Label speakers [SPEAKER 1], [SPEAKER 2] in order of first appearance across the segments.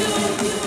[SPEAKER 1] Música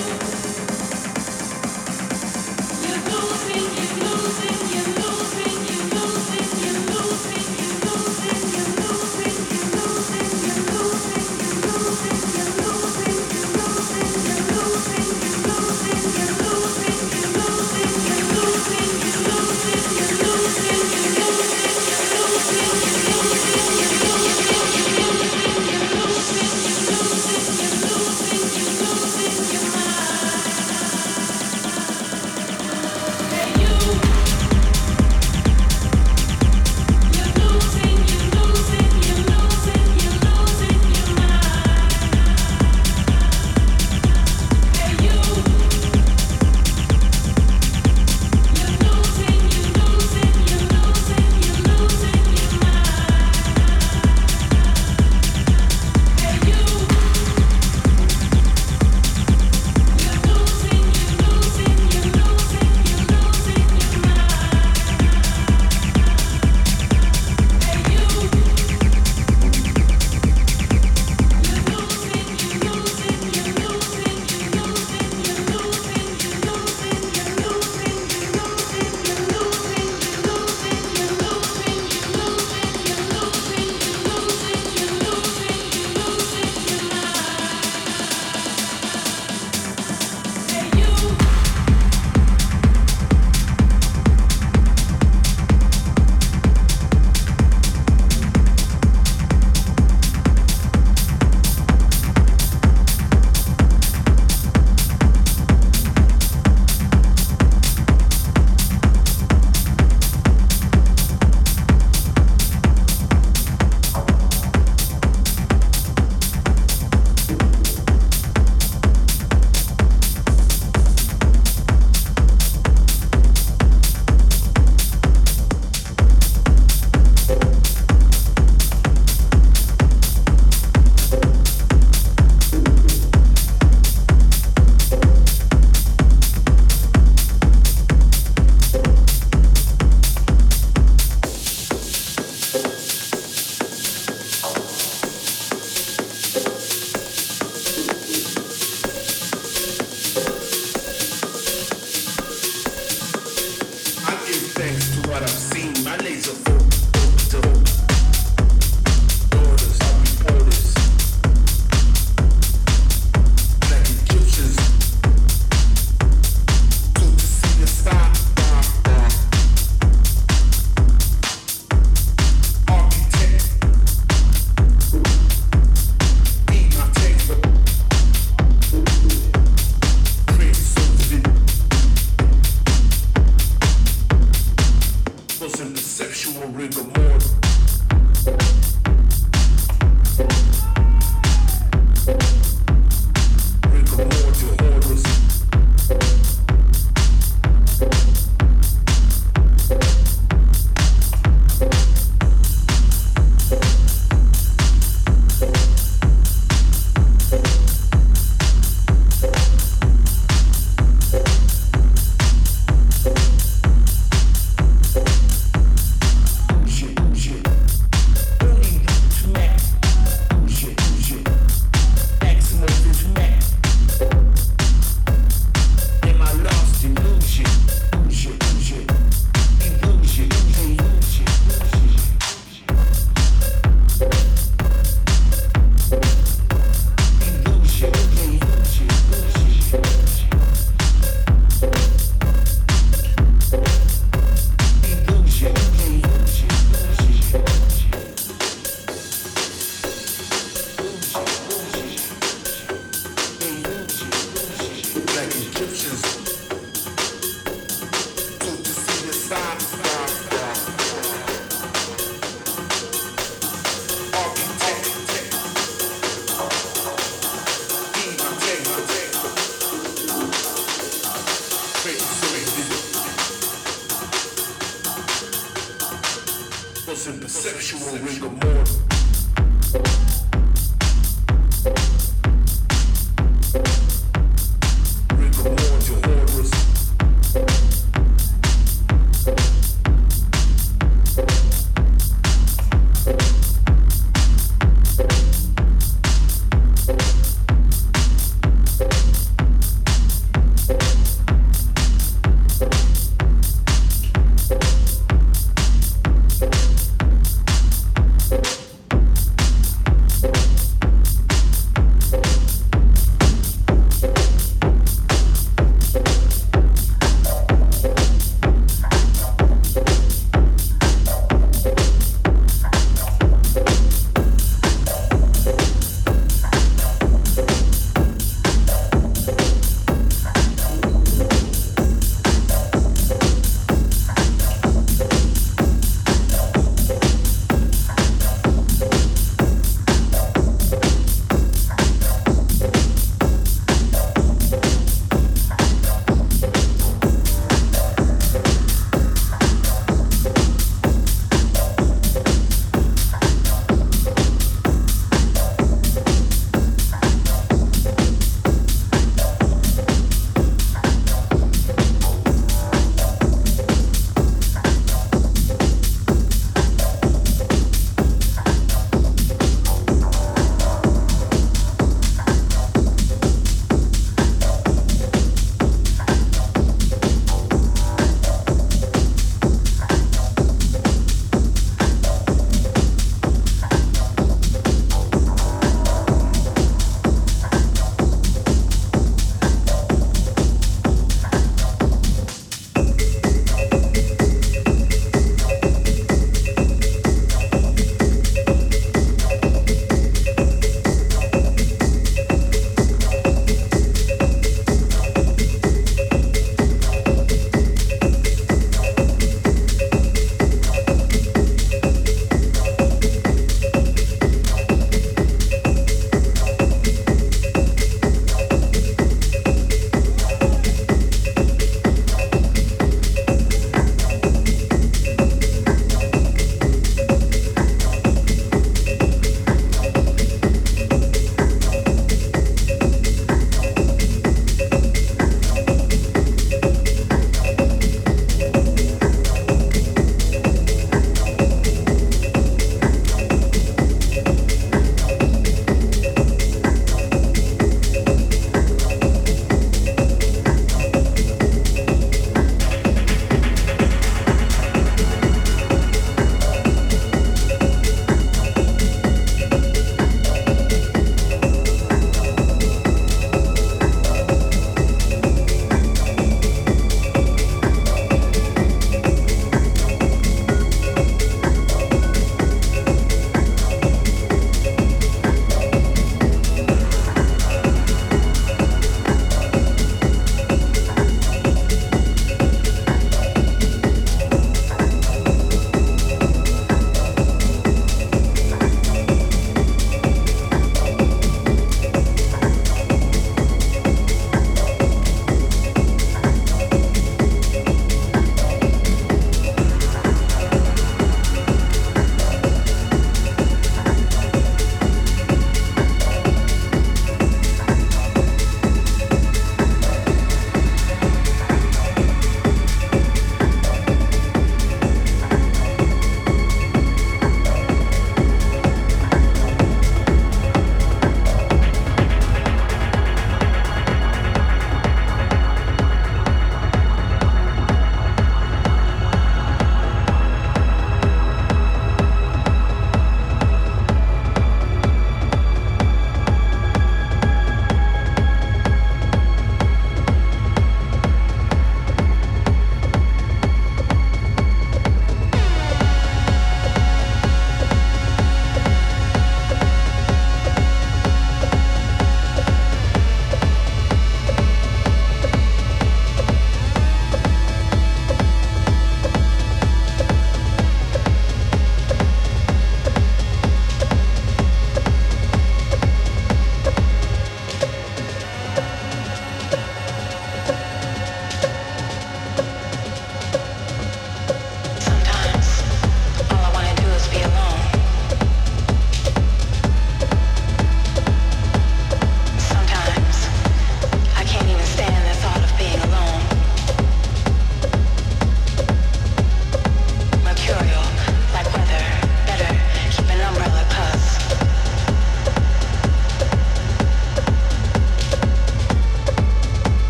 [SPEAKER 1] and
[SPEAKER 2] perceptual rigor mortis.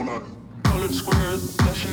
[SPEAKER 3] Night. Colored squares, flashing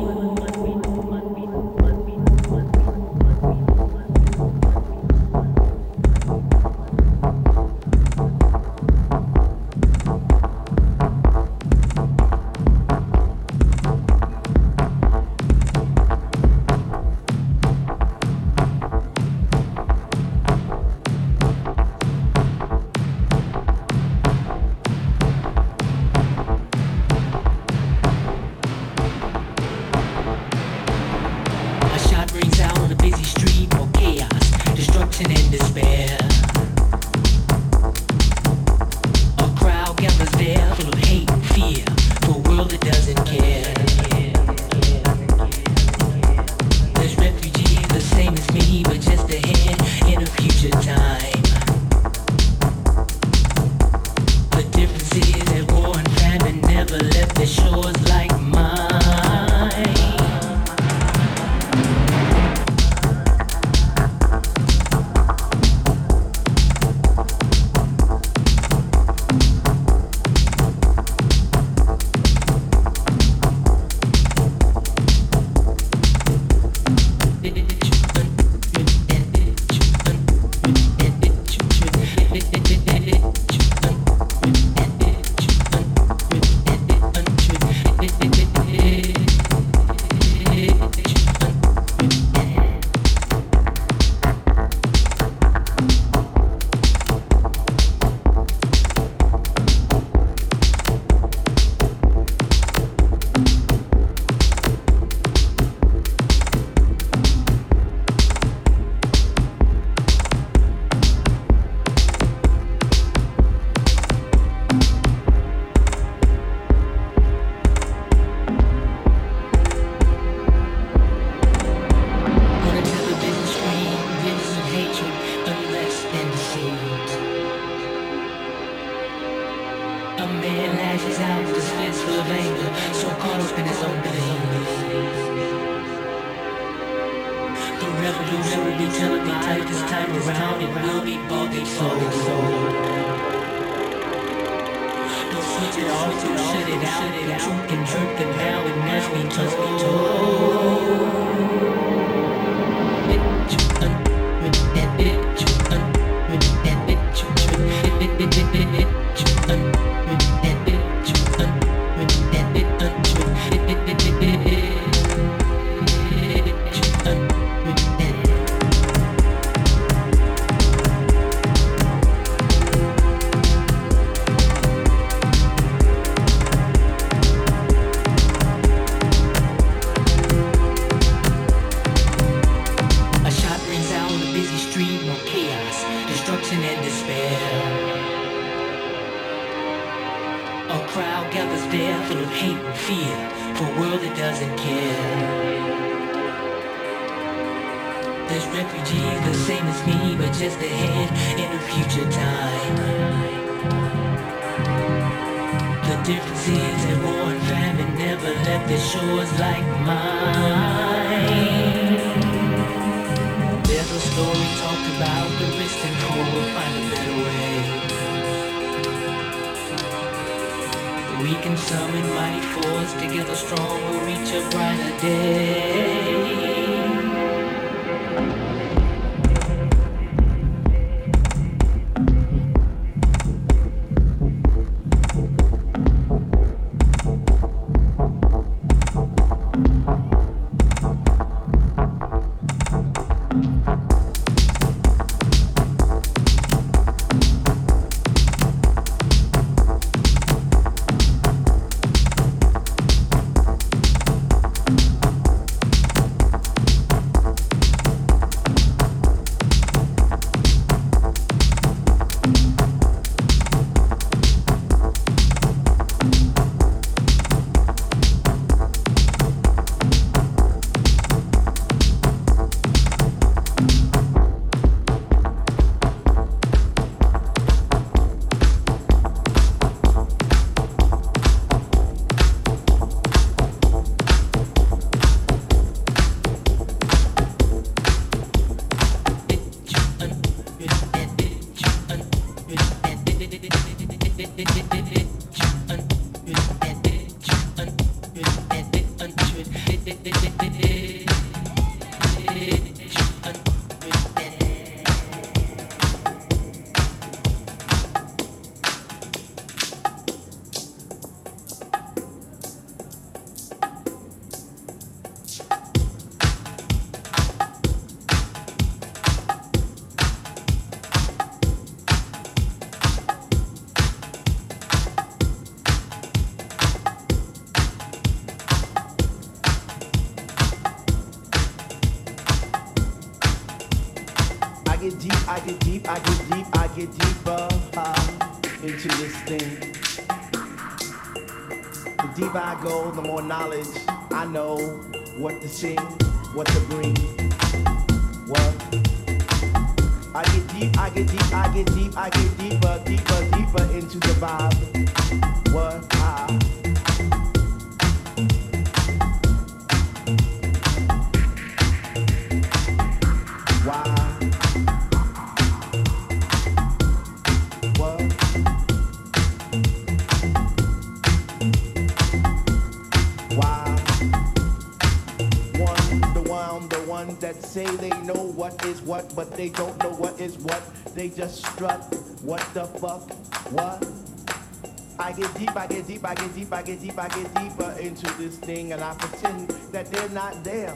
[SPEAKER 4] get deep, I get deep, I get deep, I get deep, I get deeper into this thing, and I pretend that they're not there.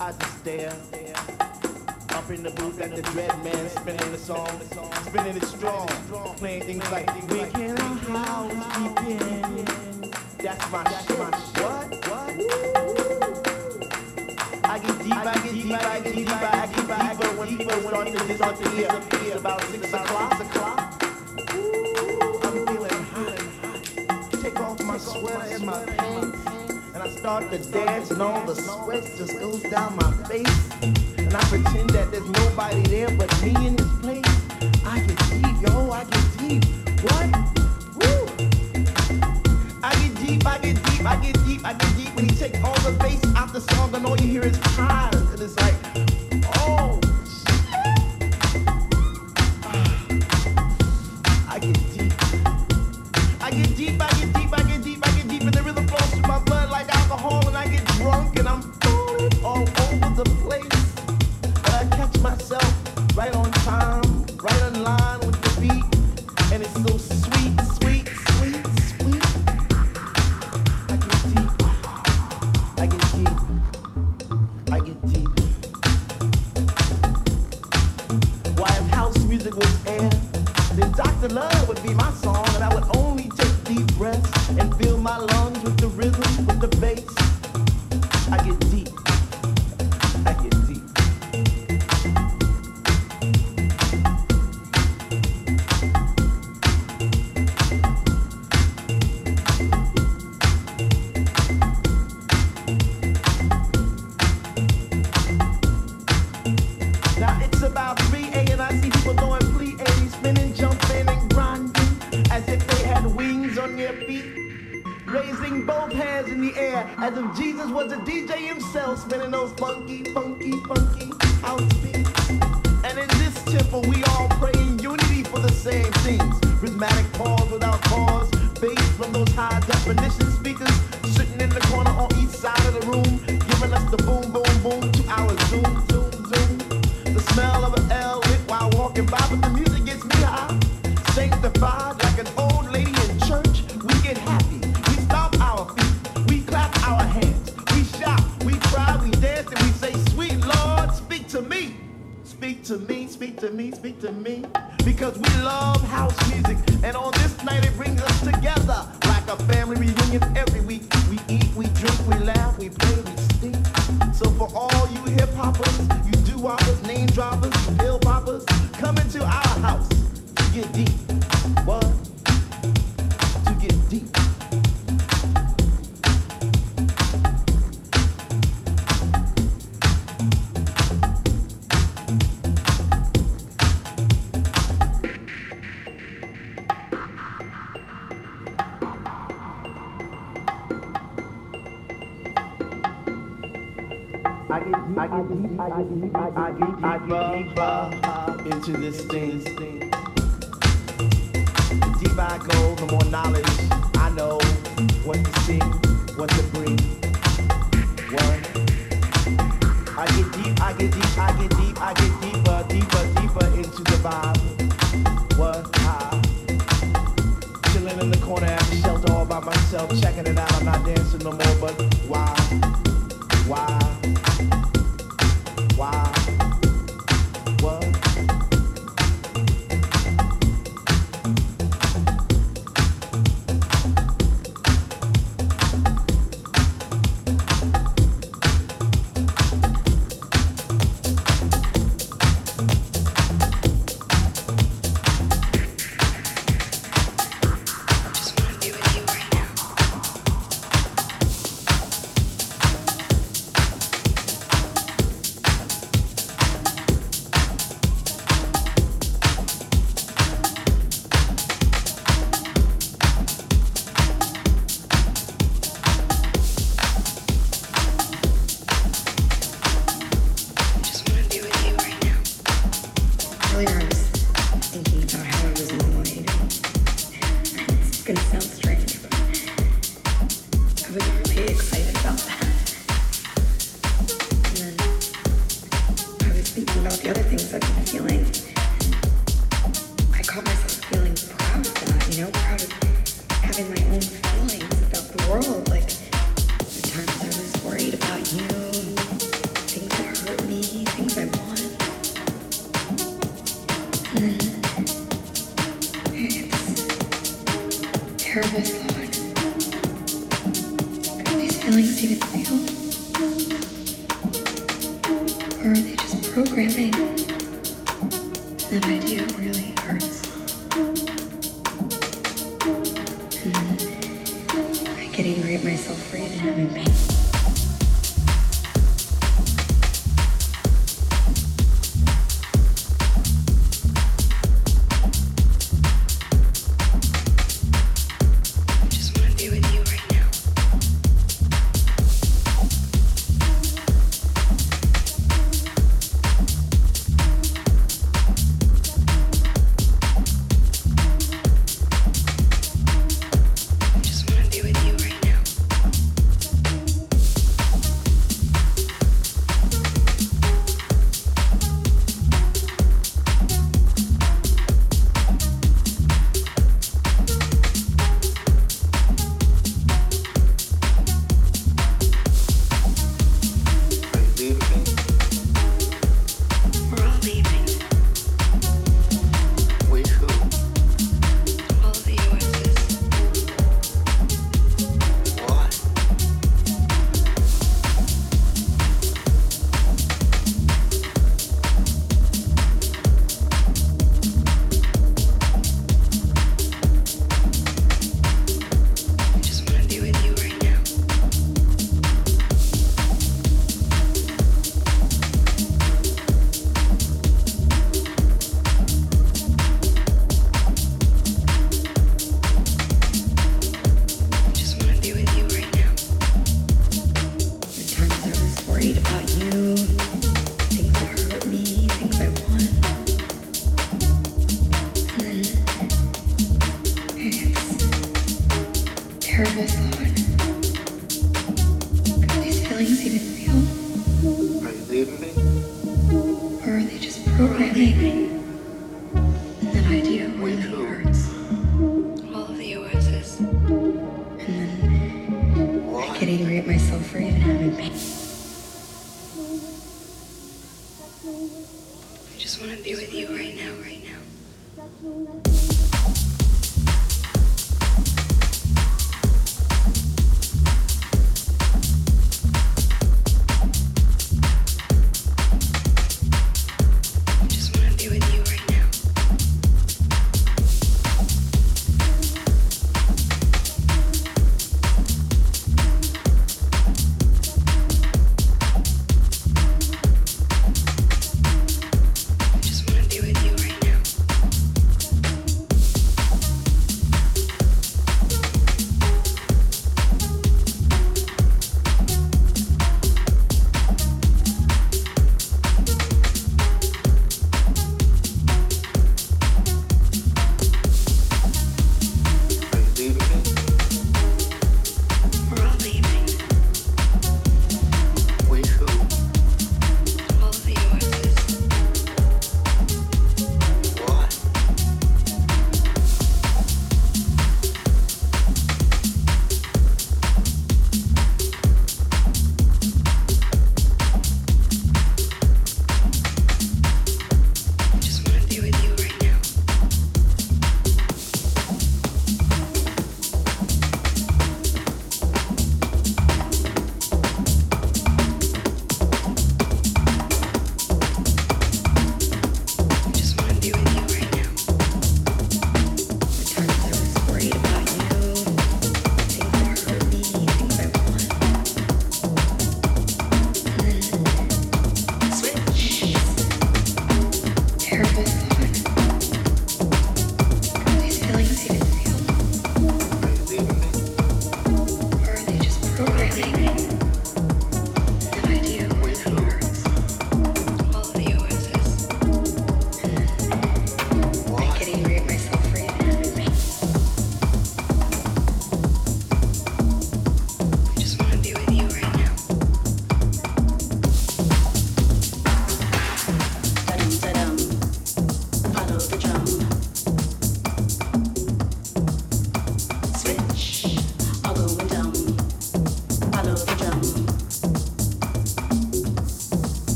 [SPEAKER 4] I just stare up in the booth at the dread man, spinning the song, spinning it strong, playing things like we can house. That's my shit. What? What? I get deep, I get deep, I get deep, I get deeper, when people start to disappear. The dance and all the sweat just goes down my face. And I pretend that there's nobody there but me and raising both hands in the air as if Jesus was a DJ himself spinning those funky, funky, funky house beats. And in this temple, we all pray in unity for the same things. Rhythmic pause without pause, bass from those high definition speakers sitting in the corner on each side of the room, giving us the boom, boom, boom to our zoom. speak to me because we love house music.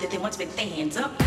[SPEAKER 5] That they want to with
[SPEAKER 6] their hands up.